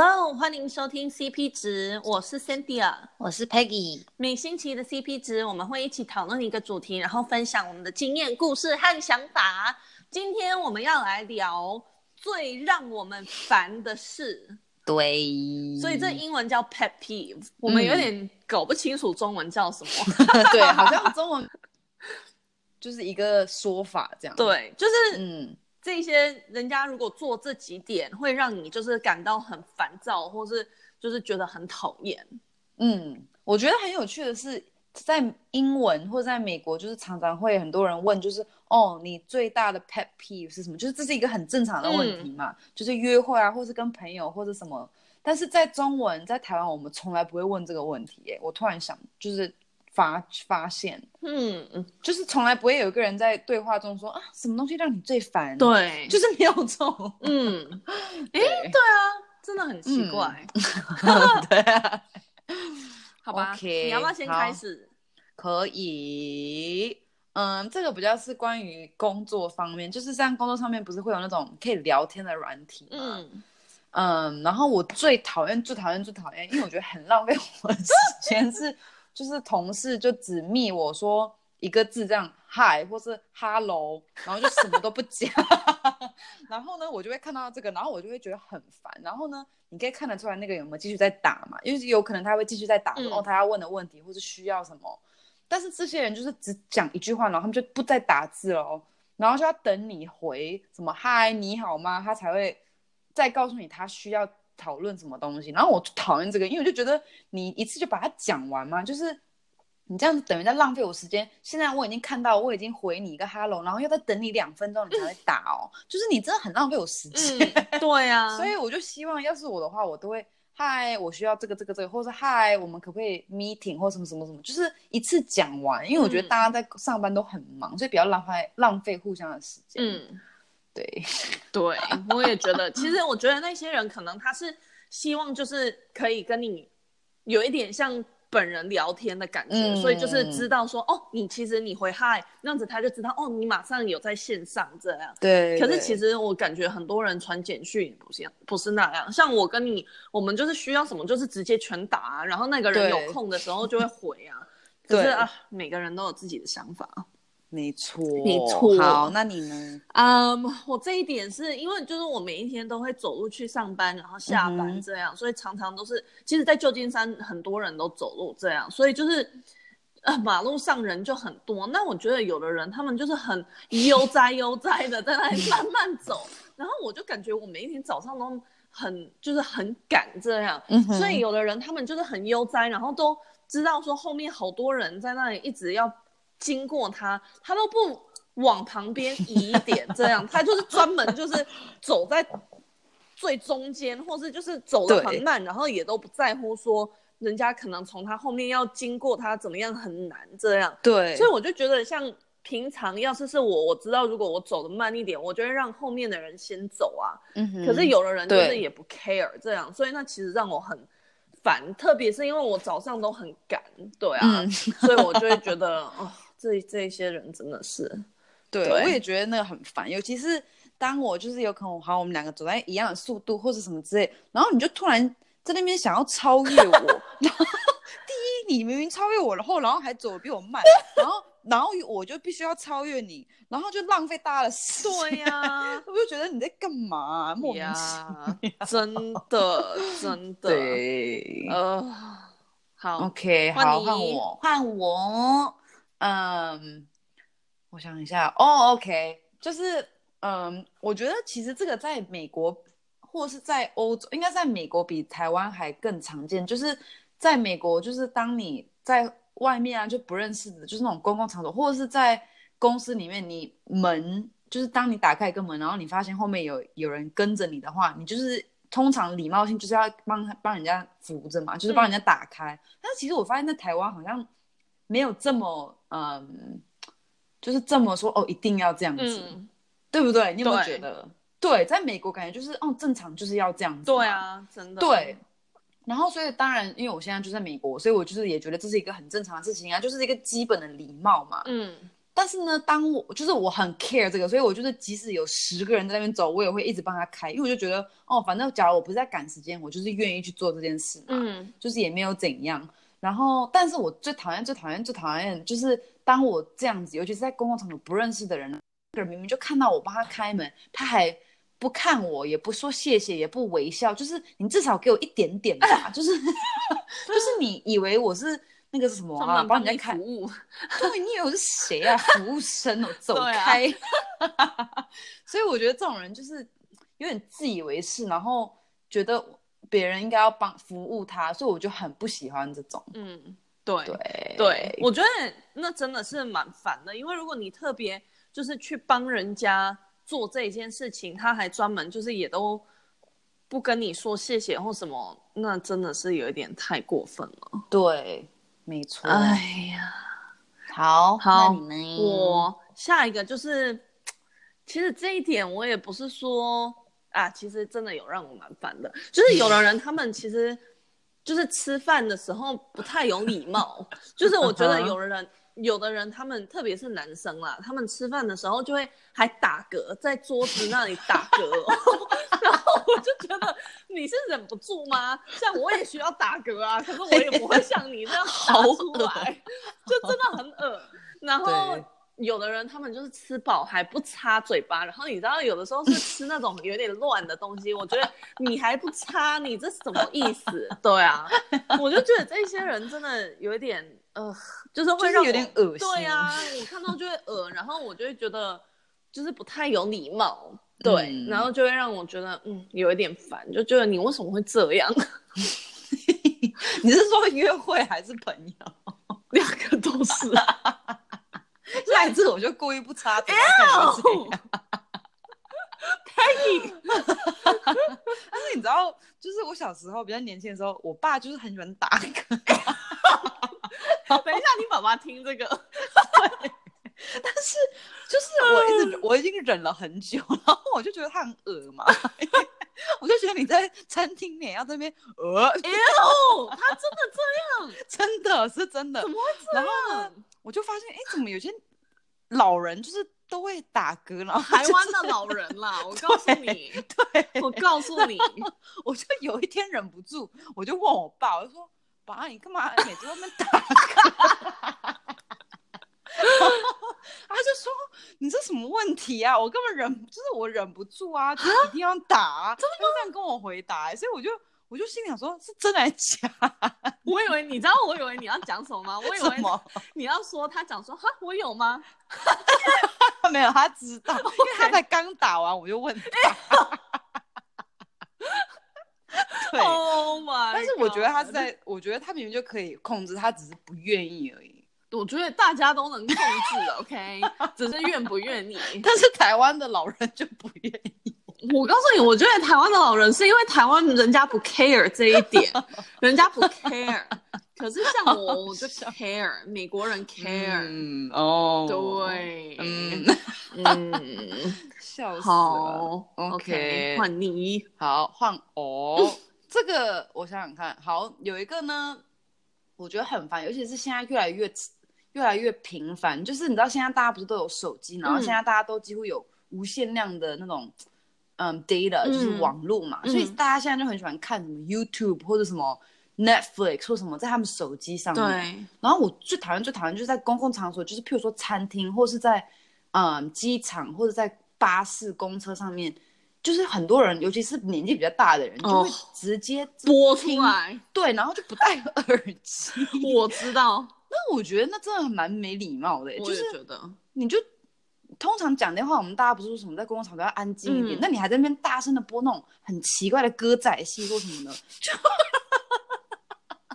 Hello，欢迎收听 CP 值，我是 Cynthia，我是 Peggy。每星期的 CP 值，我们会一起讨论一个主题，然后分享我们的经验、故事和想法。今天我们要来聊最让我们烦的事。对，所以这英文叫 pet peeve，我们有点搞不清楚中文叫什么。对，好像中文就是一个说法这样。对，就是嗯。这些人家如果做这几点，会让你就是感到很烦躁，或是就是觉得很讨厌。嗯，我觉得很有趣的是，在英文或在美国，就是常常会很多人问，就是哦，你最大的 pet peeve 是什么？就是这是一个很正常的问题嘛，嗯、就是约会啊，或是跟朋友或者什么。但是在中文，在台湾，我们从来不会问这个问题。耶，我突然想，就是。发发现，嗯嗯，就是从来不会有一个人在对话中说啊，什么东西让你最烦？对，就是没有错。嗯，哎，对啊，真的很奇怪。对啊，好吧，okay, 你要不要先开始？可以，嗯，这个比较是关于工作方面，就是像工作上面不是会有那种可以聊天的软体吗？嗯嗯，然后我最讨厌、最讨厌、最讨厌，因为我觉得很浪费我的时间是。就是同事就只密我说一个字这样嗨，或是 hello，然后就什么都不讲。然后呢，我就会看到这个，然后我就会觉得很烦。然后呢，你可以看得出来那个有没有继续在打嘛？因为有可能他会继续在打，嗯、哦，他要问的问题或是需要什么。但是这些人就是只讲一句话，然后他们就不再打字了，然后就要等你回什么嗨，你好吗？他才会再告诉你他需要。讨论什么东西，然后我就讨厌这个，因为我就觉得你一次就把它讲完嘛，就是你这样子等于在浪费我时间。现在我已经看到，我已经回你一个 hello，然后又在等你两分钟你才会打哦，嗯、就是你真的很浪费我时间。嗯、对啊，所以我就希望，要是我的话，我都会嗨，我需要这个这个这个，或者嗨，我们可不可以 meeting 或什么什么什么，就是一次讲完，因为我觉得大家在上班都很忙，嗯、所以比较浪费浪费互相的时间。嗯。对，对，我也觉得，其实我觉得那些人可能他是希望就是可以跟你有一点像本人聊天的感觉，嗯、所以就是知道说哦，你其实你回嗨，那样子他就知道哦，你马上有在线上这样。对。可是其实我感觉很多人传简讯不是不是那样，像我跟你，我们就是需要什么就是直接全打啊，然后那个人有空的时候就会回啊。对。可是啊，每个人都有自己的想法。没错，没错。好，那你呢？嗯，um, 我这一点是因为就是我每一天都会走路去上班，然后下班这样，嗯、所以常常都是，其实，在旧金山很多人都走路这样，所以就是，呃，马路上人就很多。那我觉得有的人他们就是很悠哉悠哉的在那里慢慢走，然后我就感觉我每一天早上都很就是很赶这样，嗯、所以有的人他们就是很悠哉，然后都知道说后面好多人在那里一直要。经过他，他都不往旁边移一点，这样 他就是专门就是走在最中间，或是就是走的很慢，然后也都不在乎说人家可能从他后面要经过他怎么样很难这样。对，所以我就觉得像平常要是是我，我知道如果我走的慢一点，我就会让后面的人先走啊。嗯哼。可是有的人就是也不 care 这样，所以那其实让我很烦，特别是因为我早上都很赶，对啊，嗯、所以我就会觉得哦。这这些人真的是，对，对我也觉得那个很烦，尤其是当我就是有可能好，我们两个走在一样的速度或者什么之类，然后你就突然在那边想要超越我，然后第一你明明超越我，然后然后还走得比我慢，然后然后我就必须要超越你，然后就浪费大家的时间。对呀、啊，我就觉得你在干嘛、啊？莫名其妙，真的真的。对，呃，好，OK，换好，换我，换我。嗯，我想一下哦，OK，就是嗯，我觉得其实这个在美国或是在欧洲，应该在美国比台湾还更常见。就是在美国，就是当你在外面啊，就不认识的，就是那种公共场所，或者是在公司里面，你门就是当你打开一个门，然后你发现后面有有人跟着你的话，你就是通常礼貌性就是要帮他帮人家扶着嘛，就是帮人家打开。但是其实我发现，在台湾好像没有这么。嗯，就是这么说哦，一定要这样子，嗯、对不对？你有没有觉得？对，对，在美国感觉就是哦，正常就是要这样子。对啊，真的。对。然后，所以当然，因为我现在就在美国，所以我就是也觉得这是一个很正常的事情啊，就是一个基本的礼貌嘛。嗯，但是呢，当我就是我很 care 这个，所以我就是即使有十个人在那边走，我也会一直帮他开，因为我就觉得哦，反正假如我不是在赶时间，我就是愿意去做这件事嘛，嗯，就是也没有怎样。然后，但是我最讨厌、最讨厌、最讨厌，就是当我这样子，尤其是在公共场所不认识的人，那个人明明就看到我帮他开门，他还不看我，也不说谢谢，也不微笑，就是你至少给我一点点吧，就是就是你以为我是那个什么啊？帮人家开服务？对，你以为我是谁啊？服务生哦，走开！啊、所以我觉得这种人就是有点自以为是，然后觉得。别人应该要帮服务他，所以我就很不喜欢这种。嗯，对对对，我觉得那真的是蛮烦的，因为如果你特别就是去帮人家做这一件事情，他还专门就是也都不跟你说谢谢或什么，那真的是有一点太过分了。对，没错。哎呀，好好，我下一个就是，其实这一点我也不是说。啊，其实真的有让我蛮烦的，就是有的人他们其实就是吃饭的时候不太有礼貌，就是我觉得有的人有的人他们特别是男生啦，他们吃饭的时候就会还打嗝在桌子那里打嗝，然后我就觉得你是忍不住吗？像我也需要打嗝啊，可是我也不会像你这样打出来，就真的很恶，然后。有的人他们就是吃饱还不擦嘴巴，然后你知道有的时候是吃那种有点乱的东西，我觉得你还不擦，你这什么意思？对啊，我就觉得这些人真的有一点呃，就是会让我有点恶心。对啊，我看到就会 恶，然后我就会觉得就是不太有礼貌，对，嗯、然后就会让我觉得嗯有一点烦，就觉得你为什么会这样？你是说约会还是朋友？两个都是。下一次我就故意不擦嘴。可以。但是你知道，就是我小时候比较年轻的时候，我爸就是很喜欢打嗝。等一下，你爸爸听这个。但是就是我一直我已经忍了很久，然后我就觉得他很恶嘛。我就觉得你在餐厅里要这边呃，哎呦，他真的这样，真的是真的。怎么会这样？然后呢，我就发现，哎，怎么有些老人就是都会打嗝，了台湾的老人啦，我告诉你，对，我告诉你，我就有一天忍不住，我就问我爸，我就说，爸，你干嘛每次外面打嗝？他就说：“你这什么问题啊？我根本忍，就是我忍不住啊，就一定要打啊。”他就这样跟我回答，所以我就我就心里想说：“是真的还是假？”我以为你知道，我以为你要讲什么吗？我以为你要说他讲说：“哈，我有吗？” 没有，他知道，因为他才刚打完，我就问他。对，Oh！但是我觉得他是在，我觉得他明明就可以控制，他只是不愿意而已。我觉得大家都能控制，OK，只是愿不愿意。但是台湾的老人就不愿意。我告诉你，我觉得台湾的老人是因为台湾人家不 care 这一点，人家不 care。可是像我，我就 care，美国人 care。嗯哦，对，嗯。嗯，笑死了。，OK，换你，好换我。这个我想想看，好，有一个呢，我觉得很烦，尤其是现在越来越。越来越频繁，就是你知道现在大家不是都有手机，然后现在大家都几乎有无限量的那种嗯 data，就是网络嘛，嗯、所以大家现在就很喜欢看什么 YouTube 或者什么 Netflix 或什么在他们手机上面。对。然后我最讨厌最讨厌就是在公共场所，就是譬如说餐厅或是在嗯机场或者在巴士公车上面，就是很多人，尤其是年纪比较大的人，就会直接播出来，对，然后就不戴耳机。我知道。那我觉得那真的蛮没礼貌的，就是觉得，你就通常讲电话，我们大家不是说什么在公共场合要安静一点，那、嗯、你还在那边大声的播那种很奇怪的歌仔戏或什么的，就，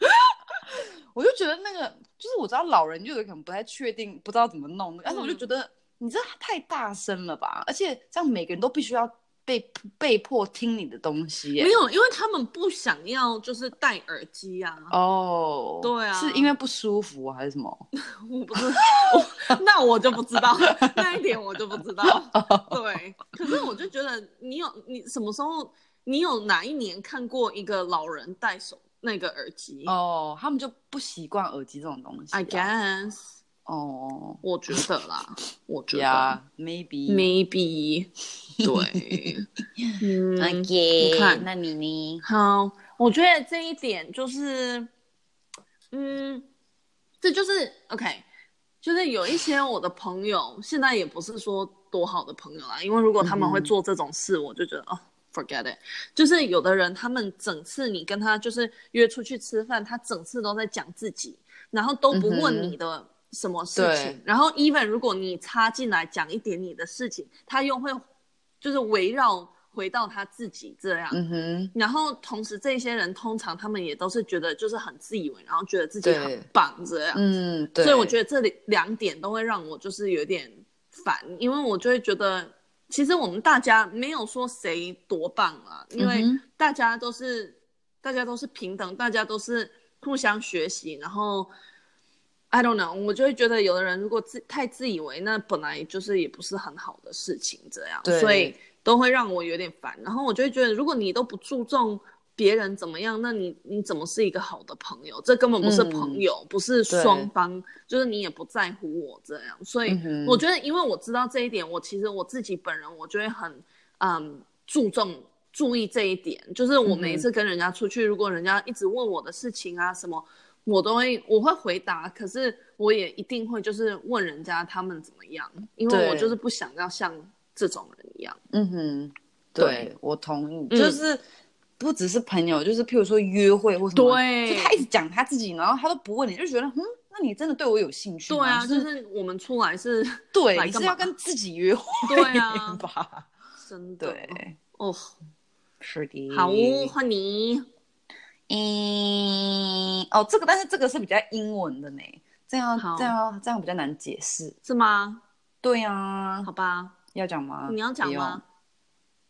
我就觉得那个就是我知道老人就有可能不太确定，不知道怎么弄，但是我就觉得你这太大声了吧，而且这样每个人都必须要。被被迫听你的东西，没有，因为他们不想要，就是戴耳机啊。哦，对啊，是因为不舒服还是什么？我不知道，那我就不知道 那一点，我就不知道。对，可是我就觉得你有你什么时候，你有哪一年看过一个老人戴手那个耳机？哦，他们就不习惯耳机这种东西。I guess。哦，我觉得啦，我觉得。Yeah,，maybe maybe，对，嗯，OK，你看，那你呢？好，我觉得这一点就是，嗯，这就是 OK，就是有一些我的朋友，现在也不是说多好的朋友啦，因为如果他们会做这种事，嗯、我就觉得哦。Forget it，就是有的人，他们整次你跟他就是约出去吃饭，他整次都在讲自己，然后都不问你的什么事情。嗯、然后 even 如果你插进来讲一点你的事情，他又会就是围绕回到他自己这样。嗯哼。然后同时这些人通常他们也都是觉得就是很自以为，然后觉得自己很棒这样。嗯，对。所以我觉得这里两点都会让我就是有点烦，因为我就会觉得。其实我们大家没有说谁多棒啊，因为大家都是、嗯、大家都是平等，大家都是互相学习。然后，I don't know，我就会觉得有的人如果自太自以为，那本来就是也不是很好的事情，这样，对所以都会让我有点烦。然后我就会觉得，如果你都不注重。别人怎么样？那你你怎么是一个好的朋友？这根本不是朋友，嗯、不是双方，就是你也不在乎我这样。所以我觉得，因为我知道这一点，我其实我自己本人，我就会很嗯注重注意这一点。就是我每一次跟人家出去，嗯、如果人家一直问我的事情啊什么，我都会我会回答。可是我也一定会就是问人家他们怎么样，因为我就是不想要像这种人一样。嗯哼，对，对。我同意，就是。嗯不只是朋友，就是譬如说约会或什么，对，就他一直讲他自己，然后他都不问你，就觉得，嗯，那你真的对我有兴趣吗？对啊，就是我们出来是，对，你是要跟自己约会，对啊，吧，真的，对，哦，是的，好，换你，嗯，哦，这个，但是这个是比较英文的呢，这样，这样，这样比较难解释，是吗？对啊，好吧，要讲吗？你要讲吗？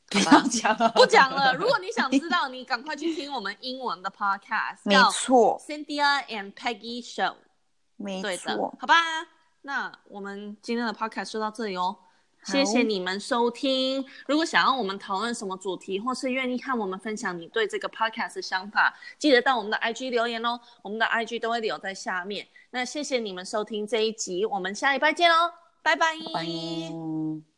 不要 讲，不讲了。如果你想知道，你赶快去听我们英文的 podcast，没错，Cynthia and Peggy Show，没错，好吧。那我们今天的 podcast 就到这里哦，好谢谢你们收听。如果想要我们讨论什么主题，或是愿意和我们分享你对这个 podcast 的想法，记得到我们的 IG 留言哦，我们的 IG 都会留在下面。那谢谢你们收听这一集，我们下礼拜见喽，拜拜。拜拜。